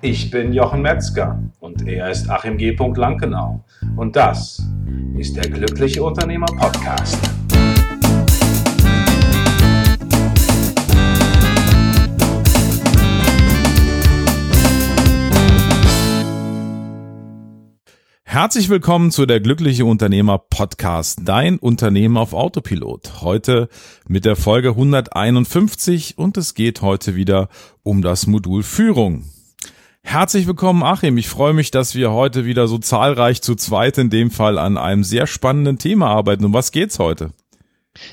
Ich bin Jochen Metzger und er ist Achim G. Lankenau. Und das ist der Glückliche Unternehmer Podcast. Herzlich willkommen zu der Glückliche Unternehmer Podcast, dein Unternehmen auf Autopilot. Heute mit der Folge 151 und es geht heute wieder um das Modul Führung. Herzlich willkommen, Achim. Ich freue mich, dass wir heute wieder so zahlreich zu zweit in dem Fall an einem sehr spannenden Thema arbeiten. Um was geht's heute?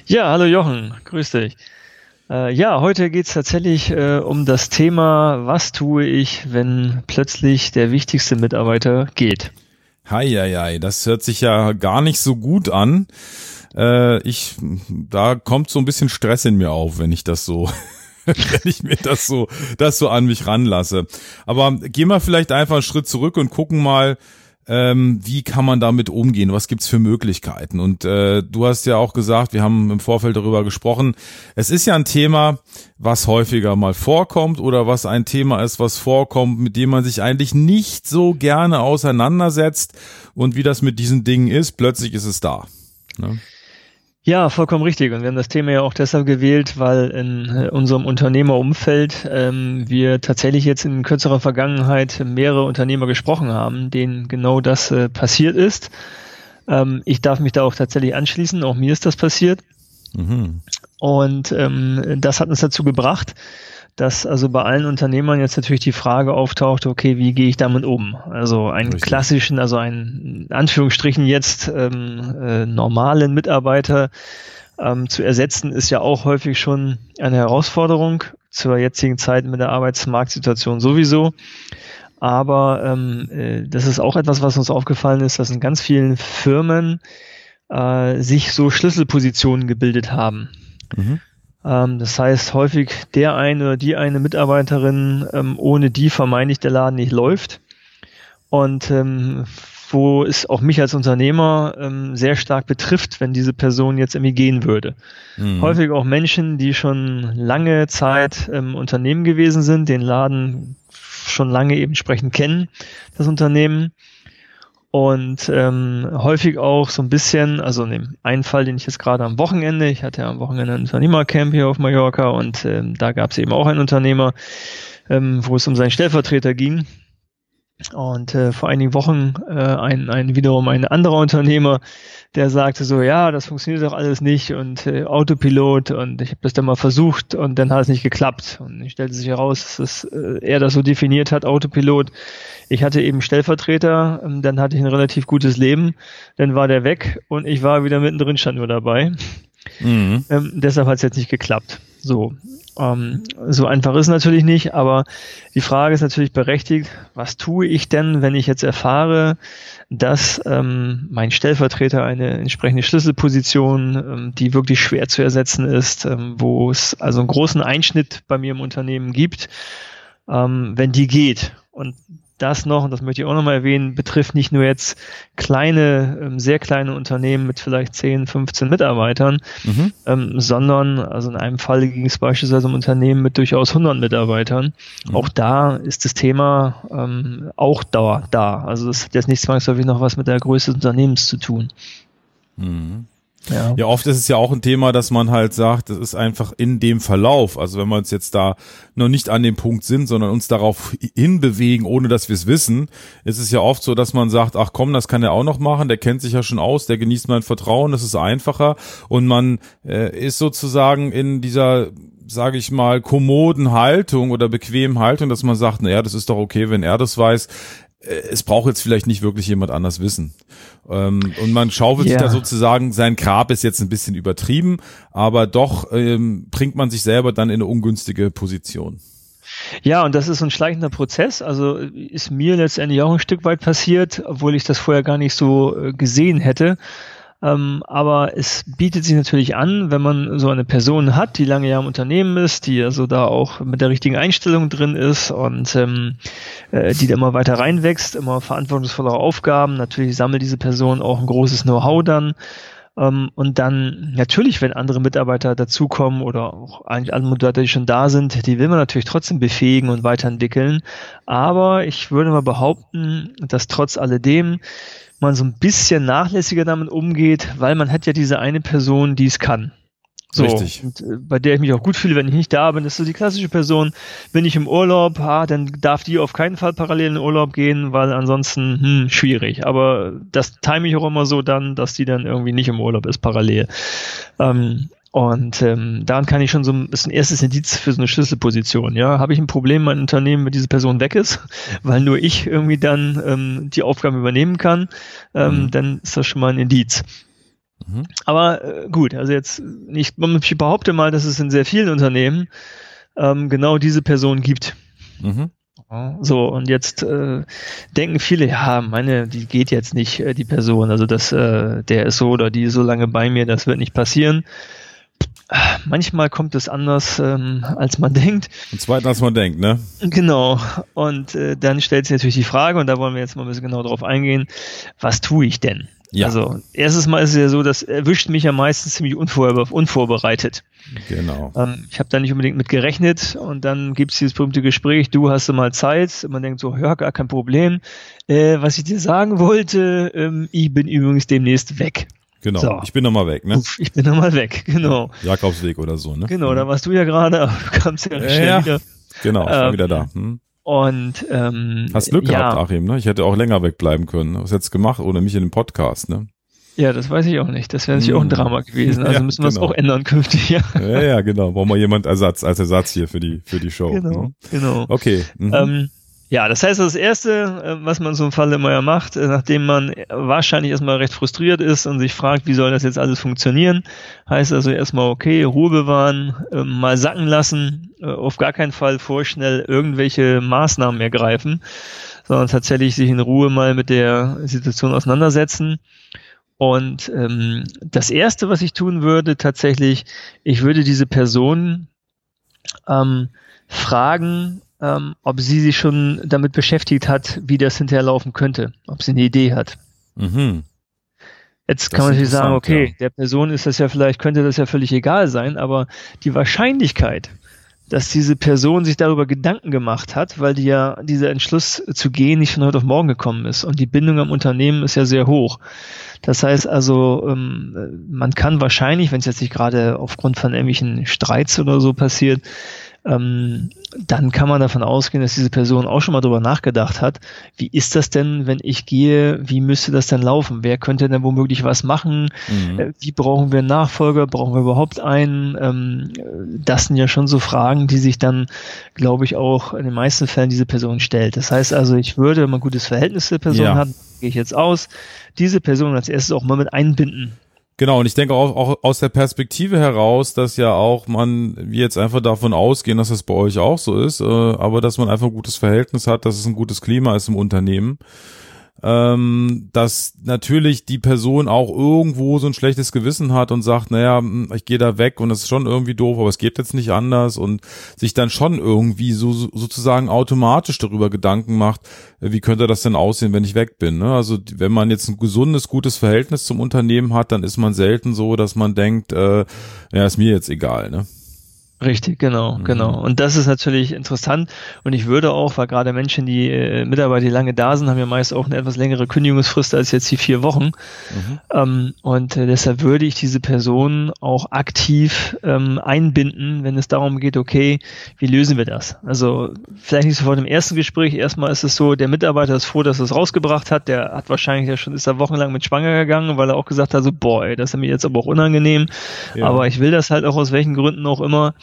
Ja, hallo Jochen, grüß dich. Äh, ja, heute geht's tatsächlich äh, um das Thema, was tue ich, wenn plötzlich der wichtigste Mitarbeiter geht. Heieiei, das hört sich ja gar nicht so gut an. Äh, ich, da kommt so ein bisschen Stress in mir auf, wenn ich das so wenn ich mir das so, das so an mich ranlasse. Aber gehen wir vielleicht einfach einen Schritt zurück und gucken mal, ähm, wie kann man damit umgehen? Was gibt's für Möglichkeiten? Und äh, du hast ja auch gesagt, wir haben im Vorfeld darüber gesprochen. Es ist ja ein Thema, was häufiger mal vorkommt oder was ein Thema ist, was vorkommt, mit dem man sich eigentlich nicht so gerne auseinandersetzt. Und wie das mit diesen Dingen ist, plötzlich ist es da. Ne? Ja, vollkommen richtig. Und wir haben das Thema ja auch deshalb gewählt, weil in äh, unserem Unternehmerumfeld ähm, wir tatsächlich jetzt in kürzerer Vergangenheit mehrere Unternehmer gesprochen haben, denen genau das äh, passiert ist. Ähm, ich darf mich da auch tatsächlich anschließen. Auch mir ist das passiert. Mhm. Und ähm, das hat uns dazu gebracht, dass also bei allen Unternehmern jetzt natürlich die Frage auftaucht, okay, wie gehe ich damit um? Also einen Richtig. klassischen, also einen in Anführungsstrichen jetzt ähm, äh, normalen Mitarbeiter ähm, zu ersetzen, ist ja auch häufig schon eine Herausforderung zur jetzigen Zeit mit der Arbeitsmarktsituation sowieso. Aber ähm, äh, das ist auch etwas, was uns aufgefallen ist, dass in ganz vielen Firmen äh, sich so Schlüsselpositionen gebildet haben. Mhm. Ähm, das heißt, häufig der eine oder die eine Mitarbeiterin, ähm, ohne die vermeintlich der Laden nicht läuft. Und ähm, wo es auch mich als Unternehmer ähm, sehr stark betrifft, wenn diese Person jetzt irgendwie gehen würde. Mhm. Häufig auch Menschen, die schon lange Zeit im Unternehmen gewesen sind, den Laden schon lange eben entsprechend kennen, das Unternehmen und ähm, häufig auch so ein bisschen, also in dem einen Fall, den ich jetzt gerade am Wochenende, ich hatte ja am Wochenende ein Unternehmercamp hier auf Mallorca und ähm, da gab es eben auch einen Unternehmer, ähm, wo es um seinen Stellvertreter ging. Und äh, vor einigen Wochen äh, ein, ein wiederum ein anderer Unternehmer, der sagte so, ja, das funktioniert doch alles nicht und äh, Autopilot und ich habe das dann mal versucht und dann hat es nicht geklappt. Und ich stellte sich heraus, dass äh, er das so definiert hat, Autopilot. Ich hatte eben Stellvertreter, ähm, dann hatte ich ein relativ gutes Leben, dann war der weg und ich war wieder mittendrin, stand nur dabei. Mhm. Ähm, deshalb hat es jetzt nicht geklappt. So, ähm, so einfach ist natürlich nicht, aber die Frage ist natürlich berechtigt, was tue ich denn, wenn ich jetzt erfahre, dass ähm, mein Stellvertreter eine entsprechende Schlüsselposition, ähm, die wirklich schwer zu ersetzen ist, ähm, wo es also einen großen Einschnitt bei mir im Unternehmen gibt, ähm, wenn die geht. Und das noch, und das möchte ich auch nochmal erwähnen, betrifft nicht nur jetzt kleine, ähm, sehr kleine Unternehmen mit vielleicht 10, 15 Mitarbeitern, mhm. ähm, sondern, also in einem Fall ging es beispielsweise um Unternehmen mit durchaus 100 Mitarbeitern. Mhm. Auch da ist das Thema ähm, auch da, da. Also es hat jetzt nicht zwangsläufig noch was mit der Größe des Unternehmens zu tun. Mhm. Ja. ja, oft ist es ja auch ein Thema, dass man halt sagt, das ist einfach in dem Verlauf. Also wenn wir uns jetzt da noch nicht an dem Punkt sind, sondern uns darauf hinbewegen, ohne dass wir es wissen, ist es ja oft so, dass man sagt, ach komm, das kann er auch noch machen, der kennt sich ja schon aus, der genießt mein Vertrauen, das ist einfacher. Und man äh, ist sozusagen in dieser sage ich mal, kommoden Haltung oder bequemen Haltung, dass man sagt, naja, das ist doch okay, wenn er das weiß. Äh, es braucht jetzt vielleicht nicht wirklich jemand anders wissen. Ähm, und man schaufelt yeah. sich da sozusagen, sein Grab ist jetzt ein bisschen übertrieben, aber doch ähm, bringt man sich selber dann in eine ungünstige Position. Ja, und das ist ein schleichender Prozess. Also ist mir letztendlich auch ein Stück weit passiert, obwohl ich das vorher gar nicht so äh, gesehen hätte. Ähm, aber es bietet sich natürlich an, wenn man so eine Person hat, die lange Jahre im Unternehmen ist, die also da auch mit der richtigen Einstellung drin ist und ähm, äh, die da immer weiter reinwächst, immer verantwortungsvollere Aufgaben. Natürlich sammelt diese Person auch ein großes Know-how dann Ähm, und dann natürlich, wenn andere Mitarbeiter dazukommen oder auch eigentlich alle Mitarbeiter, die schon da sind, die will man natürlich trotzdem befähigen und weiterentwickeln. Aber ich würde mal behaupten, dass trotz alledem man so ein bisschen nachlässiger damit umgeht, weil man hat ja diese eine Person, die es kann. So, Richtig. Und, äh, bei der ich mich auch gut fühle, wenn ich nicht da bin. Das ist so die klassische Person. Bin ich im Urlaub, ah, dann darf die auf keinen Fall parallel in den Urlaub gehen, weil ansonsten hm, schwierig. Aber das time ich auch immer so dann, dass die dann irgendwie nicht im Urlaub ist parallel. Ähm, und ähm, daran kann ich schon so ein bisschen erstes Indiz für so eine Schlüsselposition. Ja, habe ich ein Problem, mein Unternehmen, wenn diese Person weg ist, weil nur ich irgendwie dann ähm, die Aufgaben übernehmen kann, ähm, mhm. dann ist das schon mal ein Indiz. Mhm. Aber äh, gut, also jetzt nicht, ich behaupte mal, dass es in sehr vielen Unternehmen ähm, genau diese Person gibt. Mhm. So, und jetzt äh, denken viele, ja, meine, die geht jetzt nicht, äh, die Person, also das, äh, der ist so oder die ist so lange bei mir, das wird nicht passieren. Manchmal kommt es anders, ähm, als man denkt. Und zweitens, als man denkt, ne? Genau. Und äh, dann stellt sich natürlich die Frage, und da wollen wir jetzt mal ein bisschen genau drauf eingehen, was tue ich denn? Ja. Also, erstes Mal ist es ja so, das erwischt mich ja meistens ziemlich unvor unvorbereitet. Genau. Ähm, ich habe da nicht unbedingt mit gerechnet und dann gibt es dieses berühmte Gespräch, du hast mal Zeit. Und man denkt so, ja, gar kein Problem. Äh, was ich dir sagen wollte, ähm, ich bin übrigens demnächst weg. Genau, so. ich bin nochmal weg, ne? Ich bin nochmal weg, genau. Jakobsweg oder so, ne? Genau, da warst du ja gerade, aber du kamst ja, schnell ja. wieder. Genau, ich war ähm, wieder da. Hm. Und ähm, hast Glück ja. gehabt, Achim, ne? Ich hätte auch länger wegbleiben können. Was hättest du gemacht ohne mich in dem Podcast, ne? Ja, das weiß ich auch nicht. Das wäre natürlich hm. auch ein Drama gewesen. Also ja, müssen wir es genau. auch ändern künftig. Ja. ja, ja, genau. Brauchen wir jemand Ersatz als Ersatz hier für die für die Show. Genau, ne? genau. Okay. Mhm. Ähm, ja, das heißt, das Erste, äh, was man so einem Fall immer ja macht, äh, nachdem man wahrscheinlich erstmal recht frustriert ist und sich fragt, wie soll das jetzt alles funktionieren, heißt also erstmal, okay, Ruhe bewahren, ähm, mal sacken lassen, äh, auf gar keinen Fall vorschnell irgendwelche Maßnahmen ergreifen, sondern tatsächlich sich in Ruhe mal mit der Situation auseinandersetzen. Und ähm, das Erste, was ich tun würde, tatsächlich, ich würde diese Person ähm, fragen, ähm, ob sie sich schon damit beschäftigt hat, wie das hinterher laufen könnte, ob sie eine Idee hat. Mhm. Jetzt das kann man natürlich sagen, okay, ja. der Person ist das ja vielleicht, könnte das ja völlig egal sein, aber die Wahrscheinlichkeit, dass diese Person sich darüber Gedanken gemacht hat, weil die ja dieser Entschluss zu gehen nicht von heute auf morgen gekommen ist. Und die Bindung am Unternehmen ist ja sehr hoch. Das heißt also, ähm, man kann wahrscheinlich, wenn es jetzt nicht gerade aufgrund von irgendwelchen Streits oder so passiert, ähm, dann kann man davon ausgehen, dass diese Person auch schon mal darüber nachgedacht hat, wie ist das denn, wenn ich gehe, wie müsste das denn laufen? Wer könnte denn womöglich was machen? Mhm. Äh, wie brauchen wir einen Nachfolger? Brauchen wir überhaupt einen? Ähm, das sind ja schon so Fragen, die sich dann, glaube ich, auch in den meisten Fällen diese Person stellt. Das heißt also, ich würde, wenn man ein gutes Verhältnis zur Person ja. hat, gehe ich jetzt aus, diese Person als erstes auch mal mit einbinden. Genau, und ich denke auch, auch aus der Perspektive heraus, dass ja auch man, wir jetzt einfach davon ausgehen, dass das bei euch auch so ist, äh, aber dass man einfach ein gutes Verhältnis hat, dass es ein gutes Klima ist im Unternehmen ähm, dass natürlich die Person auch irgendwo so ein schlechtes Gewissen hat und sagt, naja, hm, ich gehe da weg und das ist schon irgendwie doof, aber es geht jetzt nicht anders und sich dann schon irgendwie so sozusagen automatisch darüber Gedanken macht, äh, wie könnte das denn aussehen, wenn ich weg bin. Ne? Also wenn man jetzt ein gesundes, gutes Verhältnis zum Unternehmen hat, dann ist man selten so, dass man denkt, äh, ja, ist mir jetzt egal. Ne? Richtig, genau, mhm. genau. Und das ist natürlich interessant. Und ich würde auch, weil gerade Menschen, die äh, Mitarbeiter, die lange da sind, haben ja meist auch eine etwas längere Kündigungsfrist als jetzt die vier Wochen. Mhm. Ähm, und äh, deshalb würde ich diese Person auch aktiv ähm, einbinden, wenn es darum geht, okay, wie lösen wir das? Also vielleicht nicht sofort im ersten Gespräch. Erstmal ist es so, der Mitarbeiter ist froh, dass er es rausgebracht hat. Der hat wahrscheinlich ja schon, ist da wochenlang mit schwanger gegangen, weil er auch gesagt hat, so, boah, ey, das ist mir jetzt aber auch unangenehm. Ja. Aber ich will das halt auch aus welchen Gründen auch immer.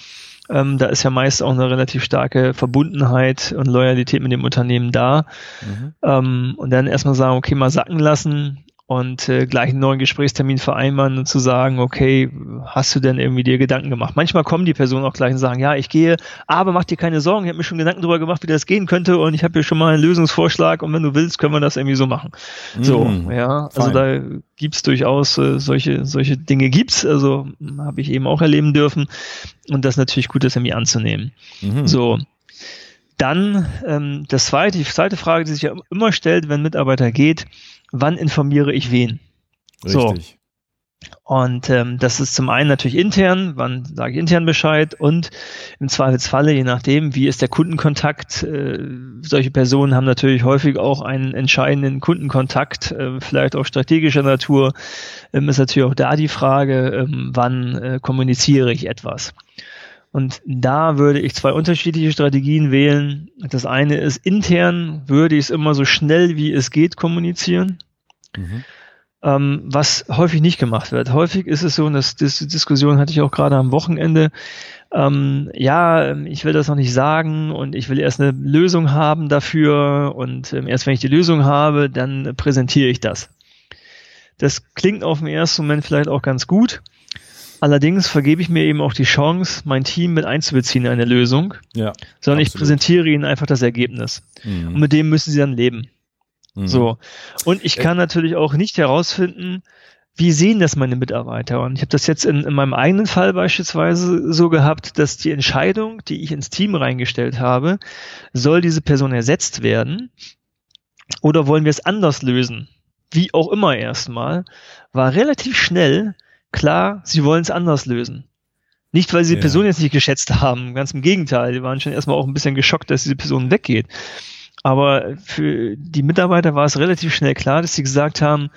Ähm, da ist ja meist auch eine relativ starke Verbundenheit und Loyalität mit dem Unternehmen da. Mhm. Ähm, und dann erstmal sagen, okay, mal sacken lassen, und äh, gleich einen neuen Gesprächstermin vereinbaren und zu sagen, okay, hast du denn irgendwie dir Gedanken gemacht? Manchmal kommen die Personen auch gleich und sagen, ja, ich gehe, aber mach dir keine Sorgen, ich habe mir schon Gedanken darüber gemacht, wie das gehen könnte und ich habe hier schon mal einen Lösungsvorschlag und wenn du willst, können wir das irgendwie so machen. Mm, so, ja, also da gibt's durchaus äh, solche solche Dinge gibt's, also habe ich eben auch erleben dürfen und das ist natürlich gut, das irgendwie anzunehmen. Mhm. So, dann ähm, das zweite, die zweite Frage, die sich ja immer stellt, wenn ein Mitarbeiter geht, wann informiere ich wen? Richtig. So. Und ähm, das ist zum einen natürlich intern, wann sage ich intern Bescheid und im Zweifelsfalle, je nachdem, wie ist der Kundenkontakt, äh, solche Personen haben natürlich häufig auch einen entscheidenden Kundenkontakt, äh, vielleicht auch strategischer Natur, ähm, ist natürlich auch da die Frage, ähm, wann äh, kommuniziere ich etwas. Und da würde ich zwei unterschiedliche Strategien wählen. Das eine ist intern würde ich es immer so schnell wie es geht kommunizieren. Mhm ähm, was häufig nicht gemacht wird. Häufig ist es so, und das, das Diskussion hatte ich auch gerade am Wochenende, ähm, ja, ich will das noch nicht sagen und ich will erst eine Lösung haben dafür und ähm, erst wenn ich die Lösung habe, dann präsentiere ich das. Das klingt auf den ersten Moment vielleicht auch ganz gut. Allerdings vergebe ich mir eben auch die Chance, mein Team mit einzubeziehen in eine Lösung, ja, sondern absolut. ich präsentiere ihnen einfach das Ergebnis. Mhm. Und mit dem müssen sie dann leben. Mhm. So. Und ich kann natürlich auch nicht herausfinden, wie sehen das meine Mitarbeiter? Und ich habe das jetzt in, in, meinem eigenen Fall beispielsweise so gehabt, dass die Entscheidung, die ich ins Team reingestellt habe, soll diese Person ersetzt werden oder wollen wir es anders lösen? Wie auch immer erstmal, war relativ schnell klar, sie wollen es anders lösen. Nicht, weil sie die ja. Person jetzt nicht geschätzt haben, ganz im Gegenteil, die waren schon erstmal auch ein bisschen geschockt, dass diese Person weggeht. Aber für die Mitarbeiter war es relativ schnell klar, dass sie gesagt haben,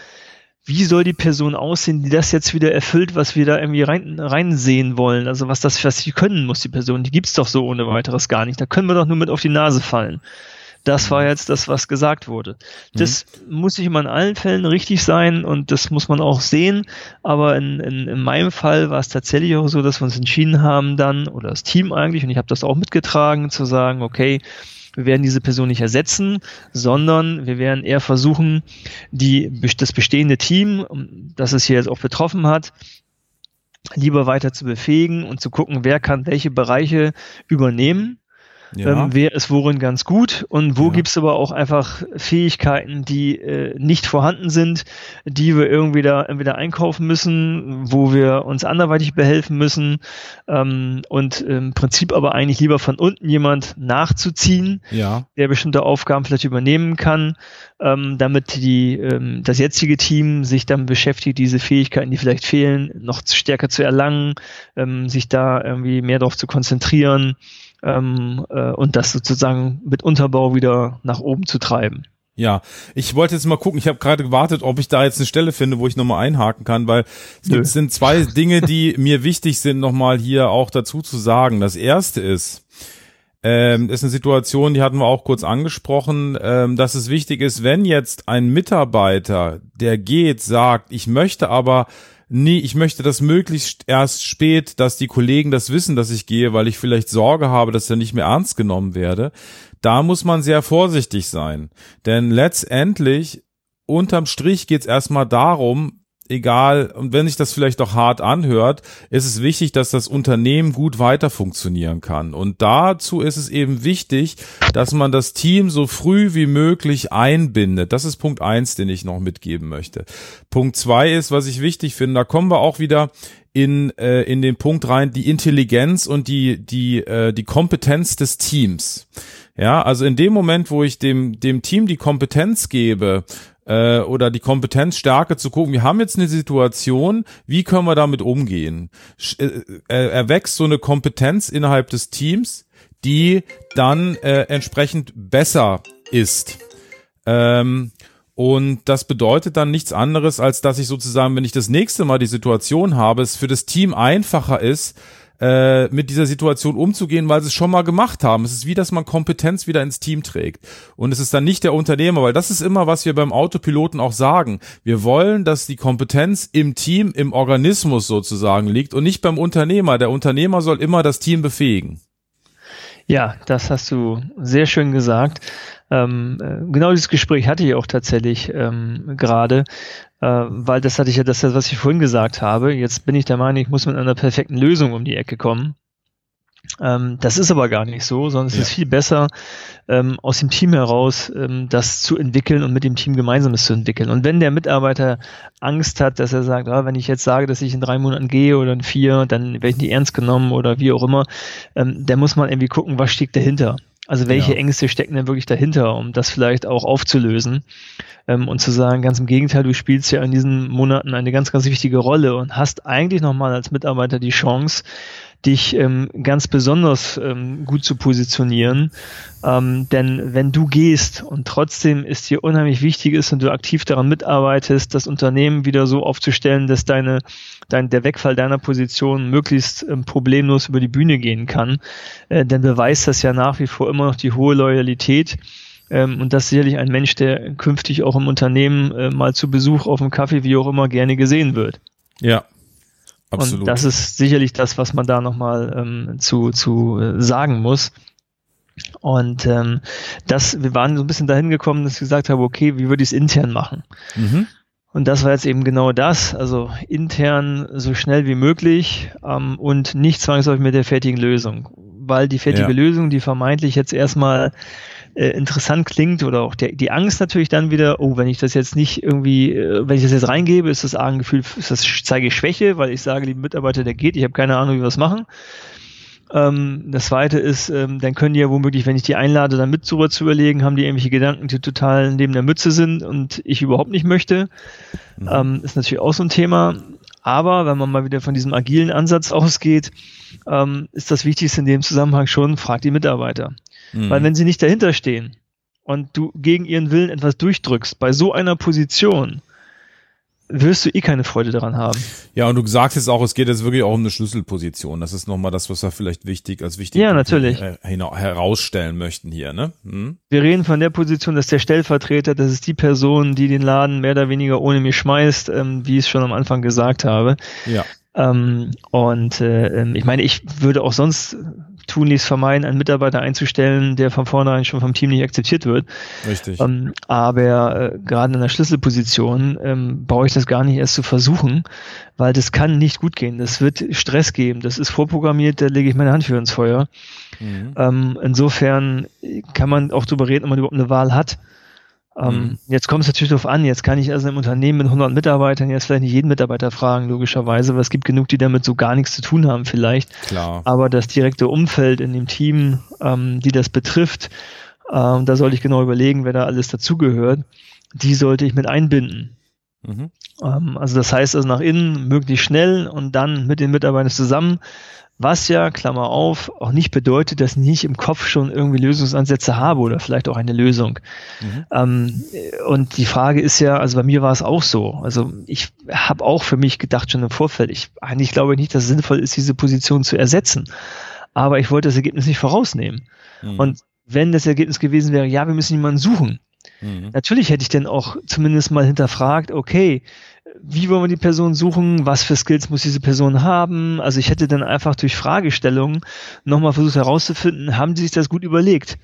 wie soll die Person aussehen, die das jetzt wieder erfüllt, was wir da irgendwie rein, reinsehen wollen? Also was das, was sie können muss, die Person, die gibt's doch so ohne weiteres gar nicht. Da können wir doch nur mit auf die Nase fallen. Das war jetzt das, was gesagt wurde. Das mhm. muss nicht immer in allen Fällen richtig sein und das muss man auch sehen. Aber in, in, in meinem Fall war es tatsächlich auch so, dass wir uns entschieden haben dann, oder das Team eigentlich, und ich habe das auch mitgetragen, zu sagen, okay, wir werden diese Person nicht ersetzen, sondern wir werden eher versuchen, die, das bestehende Team, das es hier jetzt auch betroffen hat, lieber weiter zu befähigen und zu gucken, wer kann welche Bereiche übernehmen ja. ähm, wer ist worin ganz gut und wo ja. gibt es aber auch einfach Fähigkeiten, die äh, nicht vorhanden sind, die wir irgendwie da entweder einkaufen müssen, wo wir uns anderweitig behelfen müssen ähm, und im Prinzip aber eigentlich lieber von unten jemand nachzuziehen, ja. der bestimmte Aufgaben vielleicht übernehmen kann, ähm, damit die, ähm, das jetzige Team sich dann beschäftigt, diese Fähigkeiten, die vielleicht fehlen, noch stärker zu erlangen, ähm, sich da irgendwie mehr darauf zu konzentrieren ähm, äh, und das sozusagen mit Unterbau wieder nach oben zu treiben. Ja, ich wollte jetzt mal gucken, ich habe gerade gewartet, ob ich da jetzt eine Stelle finde, wo ich nochmal einhaken kann, weil es gibt, sind zwei Dinge, die mir wichtig sind, nochmal hier auch dazu zu sagen. Das erste ist, ähm, ist eine Situation, die hatten wir auch kurz angesprochen, ähm, dass es wichtig ist, wenn jetzt ein Mitarbeiter, der geht, sagt, ich möchte aber nee, ich möchte das möglichst erst spät, dass die Kollegen das wissen, dass ich gehe, weil ich vielleicht Sorge habe, dass er nicht mehr ernst genommen werde. Da muss man sehr vorsichtig sein. Denn letztendlich, unterm Strich geht es erstmal darum, egal, und wenn sich das vielleicht auch hart anhört, ist es wichtig, dass das Unternehmen gut weiter funktionieren kann. Und dazu ist es eben wichtig, dass man das Team so früh wie möglich einbindet. Das ist Punkt eins, den ich noch mitgeben möchte. Punkt zwei ist, was ich wichtig finde, da kommen wir auch wieder in, äh, in den Punkt rein, die Intelligenz und die, die, äh, die Kompetenz des Teams. Ja, also in dem Moment, wo ich dem, dem Team die Kompetenz gebe, äh, oder die Kompetenzstärke zu gucken, wir haben jetzt eine Situation, wie können wir damit umgehen? Äh, äh, erwächst so eine Kompetenz innerhalb des Teams, die dann äh, entsprechend besser ist. Ähm, und das bedeutet dann nichts anderes, als dass ich sozusagen, wenn ich das nächste Mal die Situation habe, es für das Team einfacher ist, äh, mit dieser Situation umzugehen, weil sie es schon mal gemacht haben. Es ist wie, dass man Kompetenz wieder ins Team trägt. Und es ist dann nicht der Unternehmer, weil das ist immer, was wir beim Autopiloten auch sagen. Wir wollen, dass die Kompetenz im Team, im Organismus sozusagen liegt und nicht beim Unternehmer. Der Unternehmer soll immer das Team befähigen. Ja, das hast du sehr schön gesagt. Ähm, äh, genau dieses Gespräch hatte ich auch tatsächlich ähm, gerade, äh, weil das hatte ich ja das, was ich vorhin gesagt habe. Jetzt bin ich der Meinung, ich muss mit einer perfekten Lösung um die Ecke kommen. Ähm, das ist aber gar nicht so, sondern es ja. ist viel besser, ähm, aus dem Team heraus ähm, das zu entwickeln und mit dem Team gemeinsam das zu entwickeln. Und wenn der Mitarbeiter Angst hat, dass er sagt, ah, wenn ich jetzt sage, dass ich in drei Monaten gehe oder in vier, dann werde ich nicht ernst genommen oder wie auch immer, ähm, dann muss man irgendwie gucken, was steckt dahinter. Also welche ja. Ängste stecken denn wirklich dahinter, um das vielleicht auch aufzulösen ähm, und zu sagen, ganz im Gegenteil, du spielst ja in diesen Monaten eine ganz, ganz wichtige Rolle und hast eigentlich nochmal als Mitarbeiter die Chance, dich ähm, ganz besonders ähm, gut zu positionieren. Ähm, denn wenn du gehst und trotzdem ist dir unheimlich wichtig ist und du aktiv daran mitarbeitest, das Unternehmen wieder so aufzustellen, dass deine, dein, der Wegfall deiner Position möglichst ähm, problemlos über die Bühne gehen kann, äh, dann beweist das ja nach wie vor immer noch die hohe Loyalität. Ähm, und das ist sicherlich ein Mensch, der künftig auch im Unternehmen äh, mal zu Besuch auf dem Kaffee, wie auch immer, gerne gesehen wird. Ja, Absolut. Und das ist sicherlich das, was man da nochmal ähm, zu, zu äh, sagen muss. Und ähm, das, wir waren so ein bisschen dahin gekommen, dass ich gesagt habe, okay, wie würde ich es intern machen? Mhm. Und das war jetzt eben genau das, also intern so schnell wie möglich ähm, und nicht zwangsläufig mit der fertigen Lösung. Weil die fertige ja. Lösung, die vermeintlich jetzt erstmal äh, interessant klingt oder auch der, die Angst natürlich dann wieder, oh, wenn ich das jetzt nicht irgendwie, äh, wenn ich das jetzt reingebe, ist das ein Gefühl, ist das zeige ich Schwäche, weil ich sage, liebe Mitarbeiter, der geht, ich habe keine Ahnung, wie wir es machen. Ähm, das zweite ist, ähm, dann können die ja womöglich, wenn ich die einlade, dann mit zu überlegen, haben die irgendwelche Gedanken, die total neben der Mütze sind und ich überhaupt nicht möchte. Mhm. Ähm, ist natürlich auch so ein Thema. Aber wenn man mal wieder von diesem agilen Ansatz ausgeht, ähm, ist das Wichtigste in dem Zusammenhang schon, frag die Mitarbeiter. Mhm. Weil wenn sie nicht dahinter stehen und du gegen ihren Willen etwas durchdrückst, bei so einer Position, wirst du eh keine Freude daran haben. Ja, und du sagst jetzt auch, es geht jetzt wirklich auch um eine Schlüsselposition. Das ist nochmal das, was wir vielleicht wichtig als wichtig ja, natürlich. herausstellen möchten hier. Ne? Hm? Wir reden von der Position, dass der Stellvertreter, das ist die Person, die den Laden mehr oder weniger ohne mich schmeißt, ähm, wie ich es schon am Anfang gesagt habe. Ja. Ähm, und äh, ähm, ich meine, ich würde auch sonst tunlichst vermeiden, einen Mitarbeiter einzustellen, der von vornherein schon vom Team nicht akzeptiert wird. Richtig. Ähm, aber äh, gerade in der Schlüsselposition ähm, brauche ich das gar nicht erst zu versuchen, weil das kann nicht gut gehen. Das wird Stress geben. Das ist vorprogrammiert, da lege ich meine Hand für ins Feuer. Mhm. Ähm, insofern kann man auch darüber reden, ob man überhaupt eine Wahl hat. Ähm, mhm. Jetzt kommt es natürlich darauf an, jetzt kann ich also im Unternehmen mit 100 Mitarbeitern jetzt vielleicht nicht jeden Mitarbeiter fragen, logischerweise, weil es gibt genug, die damit so gar nichts zu tun haben vielleicht. Klar. Aber das direkte Umfeld in dem Team, ähm, die das betrifft, ähm, da sollte ich genau überlegen, wer da alles dazugehört, die sollte ich mit einbinden. Mhm. Ähm, also das heißt also nach innen möglichst schnell und dann mit den Mitarbeitern zusammen was ja, Klammer auf, auch nicht bedeutet, dass ich nicht im Kopf schon irgendwie Lösungsansätze habe oder vielleicht auch eine Lösung. Mhm. Ähm, und die Frage ist ja, also bei mir war es auch so. Also ich habe auch für mich gedacht schon im Vorfeld, ich eigentlich glaube nicht, dass es sinnvoll ist, diese Position zu ersetzen. Aber ich wollte das Ergebnis nicht vorausnehmen. Mhm. Und wenn das Ergebnis gewesen wäre, ja, wir müssen jemanden suchen, Mhm. Natürlich hätte ich dann auch zumindest mal hinterfragt, okay, wie wollen wir die Person suchen, was für Skills muss diese Person haben. Also ich hätte dann einfach durch Fragestellungen nochmal versucht herauszufinden, haben sie sich das gut überlegt?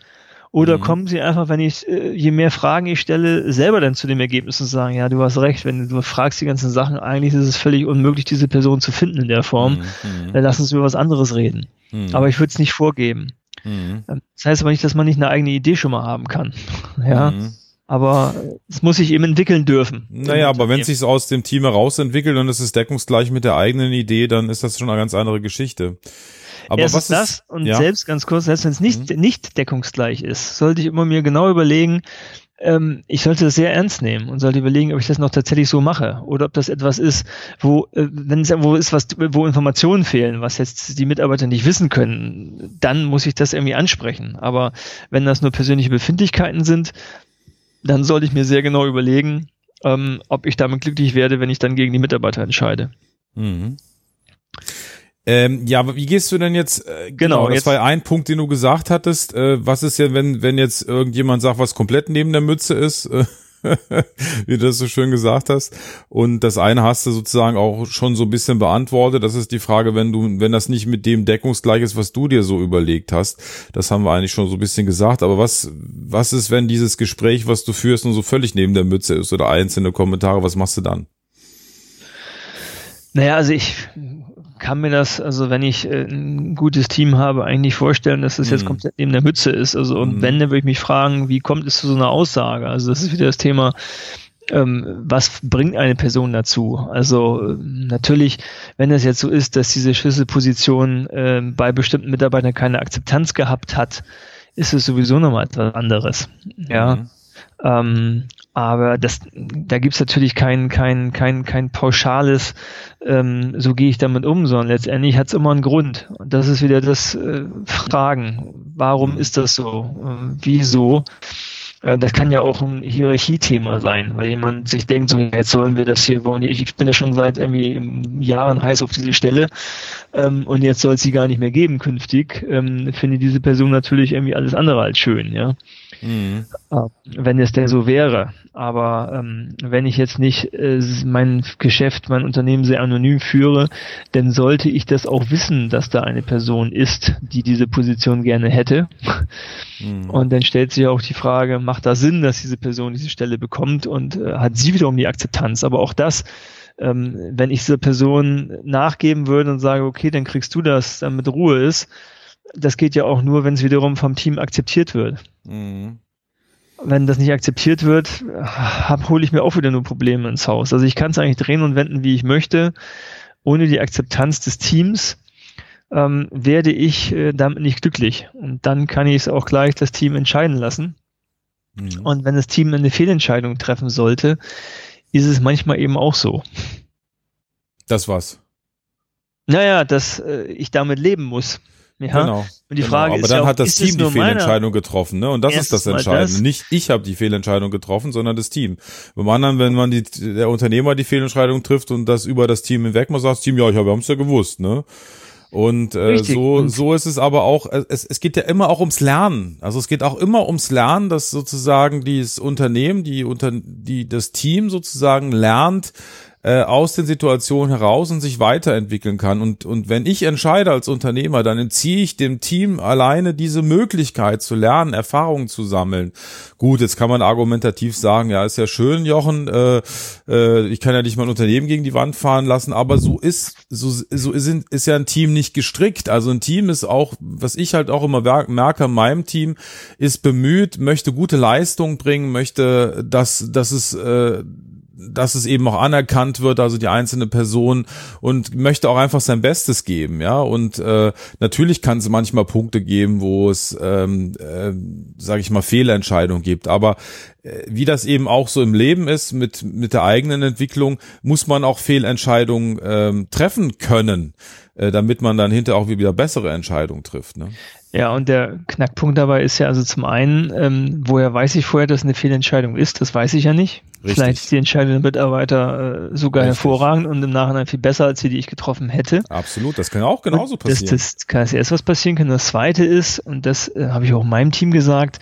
Oder mhm. kommen sie einfach, wenn ich, äh, je mehr Fragen ich stelle, selber dann zu dem Ergebnis und sagen, ja, du hast recht, wenn du fragst die ganzen Sachen, eigentlich ist es völlig unmöglich, diese Person zu finden in der Form. Mhm. Dann lass uns über was anderes reden. Mhm. Aber ich würde es nicht vorgeben. Mhm. Das heißt aber nicht, dass man nicht eine eigene Idee schon mal haben kann. ja. Mhm. Aber es muss sich eben entwickeln dürfen. Naja, aber wenn es sich aus dem Team heraus entwickelt und es ist deckungsgleich mit der eigenen Idee, dann ist das schon eine ganz andere Geschichte. Aber Erstens was ist das und ja? selbst ganz kurz, selbst wenn es nicht, mhm. nicht deckungsgleich ist, sollte ich immer mir genau überlegen, ähm, ich sollte das sehr ernst nehmen und sollte überlegen, ob ich das noch tatsächlich so mache oder ob das etwas ist, wo, äh, wenn es wo ist was, wo Informationen fehlen, was jetzt die Mitarbeiter nicht wissen können, dann muss ich das irgendwie ansprechen. Aber wenn das nur persönliche Befindlichkeiten sind, dann sollte ich mir sehr genau überlegen, ähm, ob ich damit glücklich werde, wenn ich dann gegen die Mitarbeiter entscheide. Mhm. Ähm, ja, aber wie gehst du denn jetzt? Äh, genau, genau, das jetzt, war ja ein Punkt, den du gesagt hattest. Äh, was ist ja, wenn wenn jetzt irgendjemand sagt, was komplett neben der Mütze ist? Äh, wie du das so schön gesagt hast. Und das eine hast du sozusagen auch schon so ein bisschen beantwortet. Das ist die Frage, wenn du, wenn das nicht mit dem deckungsgleich ist, was du dir so überlegt hast. Das haben wir eigentlich schon so ein bisschen gesagt. Aber was, was ist, wenn dieses Gespräch, was du führst, nur so völlig neben der Mütze ist oder einzelne Kommentare? Was machst du dann? Naja, also ich kann mir das, also wenn ich äh, ein gutes Team habe, eigentlich vorstellen, dass das mhm. jetzt komplett neben der Mütze ist. Also und mhm. wenn, dann würde ich mich fragen, wie kommt es zu so einer Aussage? Also das ist wieder das Thema, ähm, was bringt eine Person dazu? Also natürlich, wenn es jetzt so ist, dass diese Schlüsselposition äh, bei bestimmten Mitarbeitern keine Akzeptanz gehabt hat, ist es sowieso nochmal etwas anderes. Ja. Mhm. Ähm, aber das, da gibt's natürlich kein, kein, kein, kein pauschales, ähm, so gehe ich damit um, sondern letztendlich hat's immer einen Grund. Und das ist wieder das äh, Fragen. Warum ist das so? Äh, wieso? Äh, das kann ja auch ein Hierarchiethema sein, weil jemand sich denkt, so jetzt sollen wir das hier wollen. Ich bin ja schon seit irgendwie Jahren heiß auf diese Stelle ähm, und jetzt soll es sie gar nicht mehr geben künftig. Ähm, finde diese Person natürlich irgendwie alles andere als schön, ja. Mhm. Äh, wenn es denn so wäre. Aber ähm, wenn ich jetzt nicht äh, mein Geschäft, mein Unternehmen sehr anonym führe, dann sollte ich das auch wissen, dass da eine Person ist, die diese Position gerne hätte. Mhm. Und dann stellt sich auch die Frage, macht da Sinn, dass diese Person diese Stelle bekommt und äh, hat sie wiederum die Akzeptanz? Aber auch das ähm, wenn ich dieser Person nachgeben würde und sage, okay, dann kriegst du das, damit Ruhe ist, das geht ja auch nur, wenn es wiederum vom Team akzeptiert wird. Mhm. Wenn das nicht akzeptiert wird, hole ich mir auch wieder nur Probleme ins Haus. Also ich kann es eigentlich drehen und wenden, wie ich möchte. Ohne die Akzeptanz des Teams ähm, werde ich äh, damit nicht glücklich. Und dann kann ich es auch gleich das Team entscheiden lassen. Mhm. Und wenn das Team eine Fehlentscheidung treffen sollte, ist es manchmal eben auch so. Das was? Naja, dass äh, ich damit leben muss. Ja? Genau. Und die Frage genau. Aber dann auch, hat das Team die Fehlentscheidung getroffen, ne? Und das ist das Entscheidende. Das? Nicht ich habe die Fehlentscheidung getroffen, sondern das Team. Beim anderen, wenn man die, der Unternehmer die Fehlentscheidung trifft und das über das Team hinweg, man sagt das Team, ja, ich habe, wir haben es ja gewusst, ne? Und äh, so, so ist es aber auch, es, es geht ja immer auch ums Lernen. Also es geht auch immer ums Lernen, dass sozusagen dieses Unternehmen, die, unter, die, das Team sozusagen lernt, äh, aus den Situationen heraus und sich weiterentwickeln kann. Und, und wenn ich entscheide als Unternehmer, dann entziehe ich dem Team alleine diese Möglichkeit zu lernen, Erfahrungen zu sammeln. Gut, jetzt kann man argumentativ sagen, ja, ist ja schön, Jochen, äh, äh, ich kann ja nicht mein Unternehmen gegen die Wand fahren lassen, aber so ist, so, so ist, ist ja ein Team nicht gestrickt. Also ein Team ist auch, was ich halt auch immer merke, meinem Team ist bemüht, möchte gute Leistung bringen, möchte, dass, dass es äh, dass es eben auch anerkannt wird, also die einzelne Person und möchte auch einfach sein Bestes geben, ja. Und äh, natürlich kann es manchmal Punkte geben, wo es, ähm, äh, sage ich mal, Fehlentscheidungen gibt. Aber äh, wie das eben auch so im Leben ist mit mit der eigenen Entwicklung, muss man auch Fehlentscheidungen ähm, treffen können, äh, damit man dann hinterher auch wieder bessere Entscheidungen trifft. Ne? Ja, und der Knackpunkt dabei ist ja also zum einen, ähm, woher weiß ich vorher, dass eine Fehlentscheidung ist? Das weiß ich ja nicht. Richtig. Vielleicht ist die Entscheidung der Mitarbeiter äh, sogar Richtig. hervorragend und im Nachhinein viel besser als die, die ich getroffen hätte. Absolut, das kann auch genauso und passieren. Das, das kann das erste, was passieren kann. Das zweite ist, und das äh, habe ich auch meinem Team gesagt,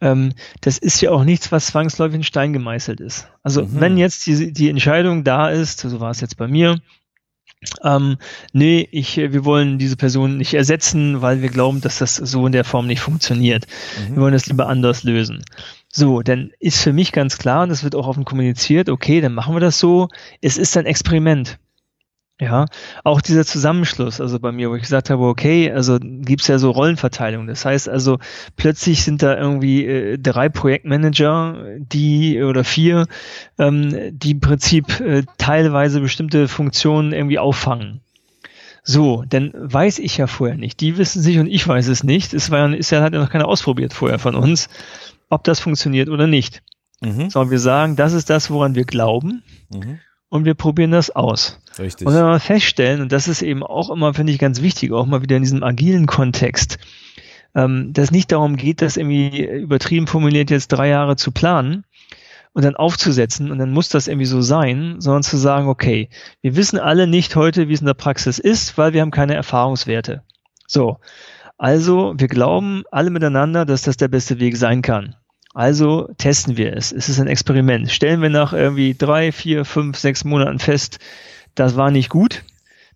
ähm, das ist ja auch nichts, was zwangsläufig in Stein gemeißelt ist. Also mhm. wenn jetzt die, die Entscheidung da ist, so war es jetzt bei mir, ähm, nee, ich, wir wollen diese Person nicht ersetzen, weil wir glauben, dass das so in der Form nicht funktioniert. Mhm. Wir wollen das lieber anders lösen. So, dann ist für mich ganz klar, und das wird auch offen kommuniziert, okay, dann machen wir das so. Es ist ein Experiment. Ja, auch dieser Zusammenschluss, also bei mir, wo ich gesagt habe, okay, also gibt's ja so Rollenverteilung. Das heißt also, plötzlich sind da irgendwie äh, drei Projektmanager, die oder vier, ähm, die im Prinzip äh, teilweise bestimmte Funktionen irgendwie auffangen. So, dann weiß ich ja vorher nicht. Die wissen sich und ich weiß es nicht. Es war, ist ja ja noch keiner ausprobiert vorher von uns, ob das funktioniert oder nicht. Mhm. Sondern wir sagen, das ist das, woran wir glauben. Mhm und wir probieren das aus. Richtig. Und wenn wir feststellen, und das ist eben auch immer, finde ich, ganz wichtig, auch mal wieder in diesem agilen Kontext, ähm, dass nicht darum geht, das irgendwie übertrieben formuliert jetzt drei Jahre zu planen und dann aufzusetzen und dann muss das irgendwie so sein, sondern zu sagen, okay, wir wissen alle nicht heute, wie es in der Praxis ist, weil wir haben keine Erfahrungswerte. So. Also, wir glauben alle miteinander, dass das der beste Weg sein kann. Also testen wir es. Es ist ein Experiment. Stellen wir nach irgendwie drei, vier, fünf, sechs Monaten fest, das war nicht gut,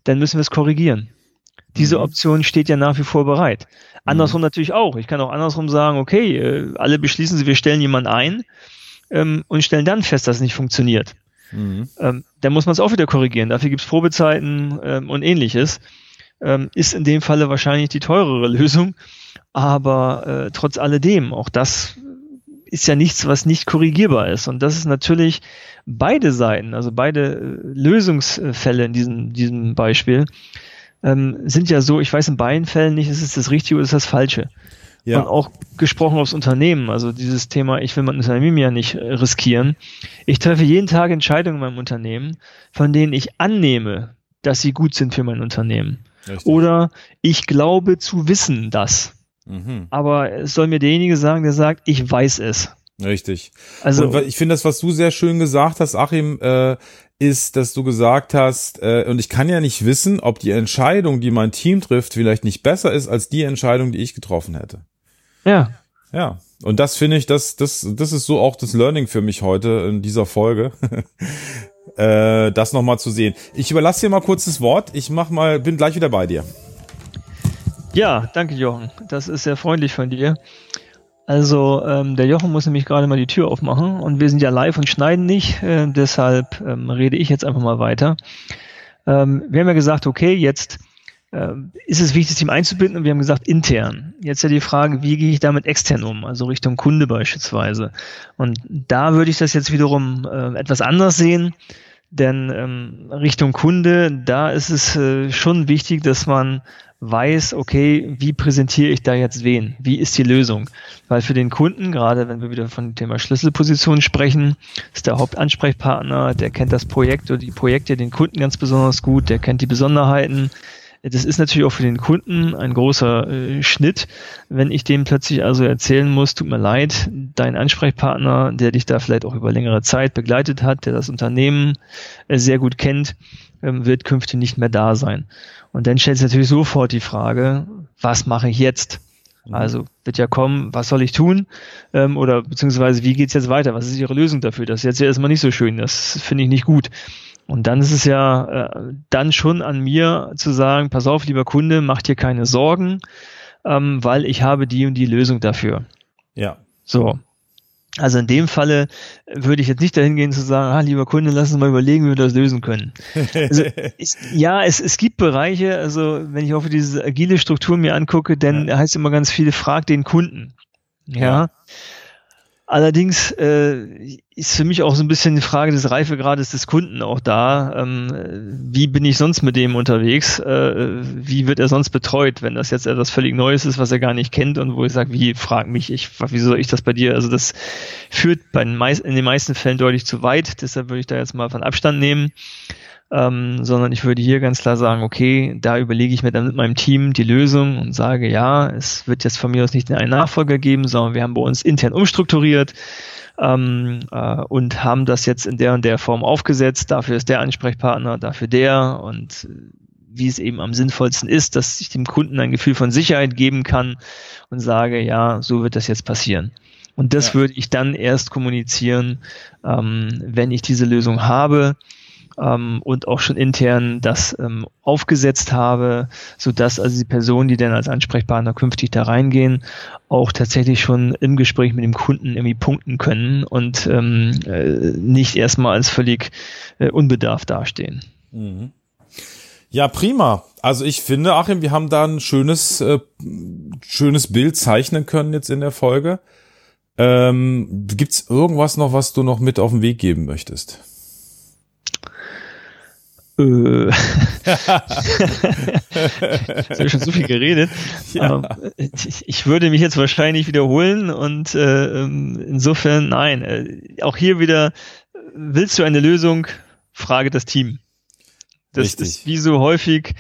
dann müssen wir es korrigieren. Diese mhm. Option steht ja nach wie vor bereit. Andersrum mhm. natürlich auch. Ich kann auch andersrum sagen, okay, äh, alle beschließen sie, wir stellen jemanden ein ähm, und stellen dann fest, dass es nicht funktioniert. Mhm. Ähm, dann muss man es auch wieder korrigieren. Dafür gibt es Probezeiten ähm, und ähnliches. Ähm, ist in dem Falle wahrscheinlich die teurere Lösung. Aber äh, trotz alledem, auch das ist ja nichts, was nicht korrigierbar ist. Und das ist natürlich beide Seiten, also beide äh, Lösungsfälle in diesem, diesem Beispiel, ähm, sind ja so, ich weiß in beiden Fällen nicht, ist es das Richtige oder ist das Falsche. Ja. Und auch gesprochen aufs Unternehmen, also dieses Thema, ich will mein Unternehmen ja nicht äh, riskieren. Ich treffe jeden Tag Entscheidungen in meinem Unternehmen, von denen ich annehme, dass sie gut sind für mein Unternehmen. Richtig. Oder ich glaube zu wissen das. Mhm. Aber es soll mir derjenige sagen, der sagt, ich weiß es. Richtig. Also und ich finde das, was du sehr schön gesagt hast, Achim, äh, ist, dass du gesagt hast, äh, und ich kann ja nicht wissen, ob die Entscheidung, die mein Team trifft, vielleicht nicht besser ist als die Entscheidung, die ich getroffen hätte. Ja. Ja. Und das finde ich, das, das, das ist so auch das Learning für mich heute in dieser Folge. äh, das nochmal zu sehen. Ich überlasse dir mal kurz das Wort. Ich mach mal, bin gleich wieder bei dir. Ja, danke Jochen. Das ist sehr freundlich von dir. Also ähm, der Jochen muss nämlich gerade mal die Tür aufmachen und wir sind ja live und schneiden nicht, äh, deshalb ähm, rede ich jetzt einfach mal weiter. Ähm, wir haben ja gesagt, okay, jetzt äh, ist es wichtig, das Team einzubinden und wir haben gesagt intern. Jetzt ja die Frage, wie gehe ich damit extern um, also Richtung Kunde beispielsweise. Und da würde ich das jetzt wiederum äh, etwas anders sehen. Denn ähm, Richtung Kunde, da ist es äh, schon wichtig, dass man weiß, okay, wie präsentiere ich da jetzt wen? Wie ist die Lösung? Weil für den Kunden, gerade wenn wir wieder von dem Thema Schlüsselposition sprechen, ist der Hauptansprechpartner, der kennt das Projekt oder die Projekte, den Kunden ganz besonders gut, der kennt die Besonderheiten. Das ist natürlich auch für den Kunden ein großer äh, Schnitt, wenn ich dem plötzlich also erzählen muss, tut mir leid, dein Ansprechpartner, der dich da vielleicht auch über längere Zeit begleitet hat, der das Unternehmen äh, sehr gut kennt, ähm, wird künftig nicht mehr da sein. Und dann stellt sich natürlich sofort die Frage, was mache ich jetzt? Mhm. Also wird ja kommen, was soll ich tun? Ähm, oder beziehungsweise wie geht's jetzt weiter? Was ist Ihre Lösung dafür? Das ist jetzt ja erstmal nicht so schön, das finde ich nicht gut. Und dann ist es ja äh, dann schon an mir zu sagen, pass auf, lieber Kunde, mach dir keine Sorgen, ähm, weil ich habe die und die Lösung dafür. Ja. So. Also in dem Falle würde ich jetzt nicht dahin gehen zu sagen, ah, lieber Kunde, lass uns mal überlegen, wie wir das lösen können. Also, ich, ja, es, es gibt Bereiche, also wenn ich auch diese agile Struktur mir angucke, dann ja. heißt immer ganz viele, frag den Kunden. Ja. ja. Allerdings äh, ist für mich auch so ein bisschen die Frage des Reifegrades des Kunden auch da. Ähm, wie bin ich sonst mit dem unterwegs? Äh, wie wird er sonst betreut, wenn das jetzt etwas völlig Neues ist, was er gar nicht kennt und wo ich sage, wie, frag mich, ich, wieso soll ich das bei dir? Also das führt bei den meisten, in den meisten Fällen deutlich zu weit. Deshalb würde ich da jetzt mal von Abstand nehmen ähm, sondern ich würde hier ganz klar sagen, okay, da überlege ich mir dann mit meinem Team die Lösung und sage, ja, es wird jetzt von mir aus nicht einen Nachfolger geben, sondern wir haben bei uns intern umstrukturiert ähm, äh, und haben das jetzt in der und der Form aufgesetzt. Dafür ist der Ansprechpartner, dafür der und wie es eben am sinnvollsten ist, dass ich dem Kunden ein Gefühl von Sicherheit geben kann und sage, ja, so wird das jetzt passieren. Und das ja. würde ich dann erst kommunizieren, ähm, wenn ich diese Lösung habe ähm, und auch schon intern das ähm, aufgesetzt habe, so dass also die Personen, die dann als Ansprechpartner künftig da reingehen, auch tatsächlich schon im Gespräch mit dem Kunden irgendwie punkten können und ähm, äh, nicht erstmal als völlig äh, unbedarft dastehen. Mhm. Ja, prima. Also ich finde, Achim, wir haben da ein schönes, äh, schönes Bild zeichnen können jetzt in der Folge. Ähm, Gibt irgendwas noch, was du noch mit auf den Weg geben möchtest? Äh. Jetzt habe ich schon so viel geredet. Ja. Ich, ich, würde mich jetzt wahrscheinlich wiederholen und äh, ähm, insofern nein. Äh, auch hier wieder, willst du eine Lösung? Frage das Team. Das Richtig. ist wie so häufig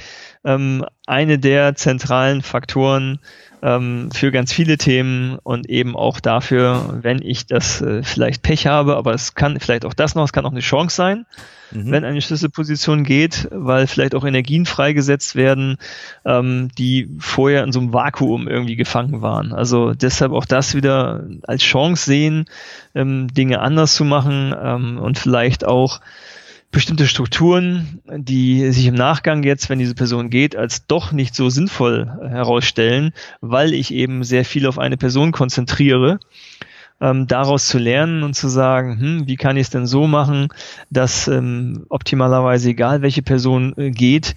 ähm, eine der zentralen Faktoren ähm, für ganz viele Themen und eben auch dafür, wenn ich das äh, vielleicht Pech habe, aber es kann vielleicht auch das noch, es kann auch eine Chance sein, mhm. wenn eine Schlüsselposition geht, weil vielleicht auch Energien freigesetzt werden, ähm, die vorher in so einem Vakuum irgendwie gefangen waren. Also deshalb auch das wieder als Chance sehen, ähm, Dinge anders zu machen ähm, und vielleicht auch bestimmte Strukturen, die sich im Nachgang jetzt, wenn diese Person geht, als doch nicht so sinnvoll herausstellen, weil ich eben sehr viel auf eine Person konzentriere, ähm, daraus zu lernen und zu sagen, hm, wie kann ich es denn so machen, dass ähm, optimalerweise egal welche Person äh, geht,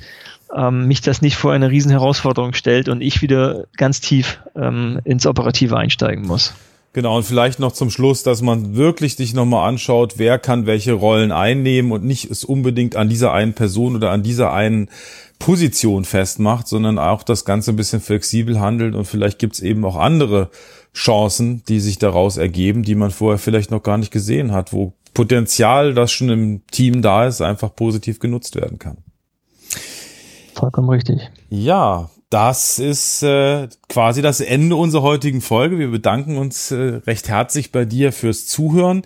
ähm, mich das nicht vor eine riesen Herausforderung stellt und ich wieder ganz tief ähm, ins Operative einsteigen muss. Genau, und vielleicht noch zum Schluss, dass man wirklich sich nochmal anschaut, wer kann welche Rollen einnehmen und nicht es unbedingt an dieser einen Person oder an dieser einen Position festmacht, sondern auch das Ganze ein bisschen flexibel handelt und vielleicht gibt's eben auch andere Chancen, die sich daraus ergeben, die man vorher vielleicht noch gar nicht gesehen hat, wo Potenzial, das schon im Team da ist, einfach positiv genutzt werden kann. Vollkommen richtig. Ja, das ist äh, quasi das Ende unserer heutigen Folge. Wir bedanken uns äh, recht herzlich bei dir fürs Zuhören.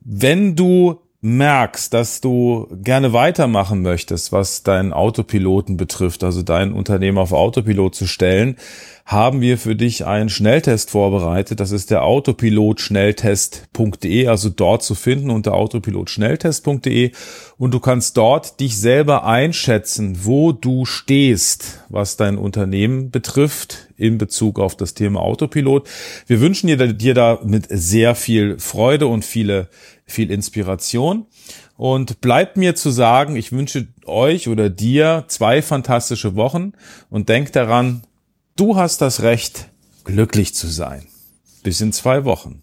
Wenn du merkst, dass du gerne weitermachen möchtest, was deinen Autopiloten betrifft, also dein Unternehmen auf Autopilot zu stellen, haben wir für dich einen Schnelltest vorbereitet. Das ist der autopilotschnelltest.de, also dort zu finden unter autopilotschnelltest.de und du kannst dort dich selber einschätzen, wo du stehst, was dein Unternehmen betrifft in Bezug auf das Thema Autopilot. Wir wünschen dir, dir da mit sehr viel Freude und viele, viel Inspiration. Und bleibt mir zu sagen, ich wünsche euch oder dir zwei fantastische Wochen und denkt daran, Du hast das Recht, glücklich zu sein. Bis in zwei Wochen.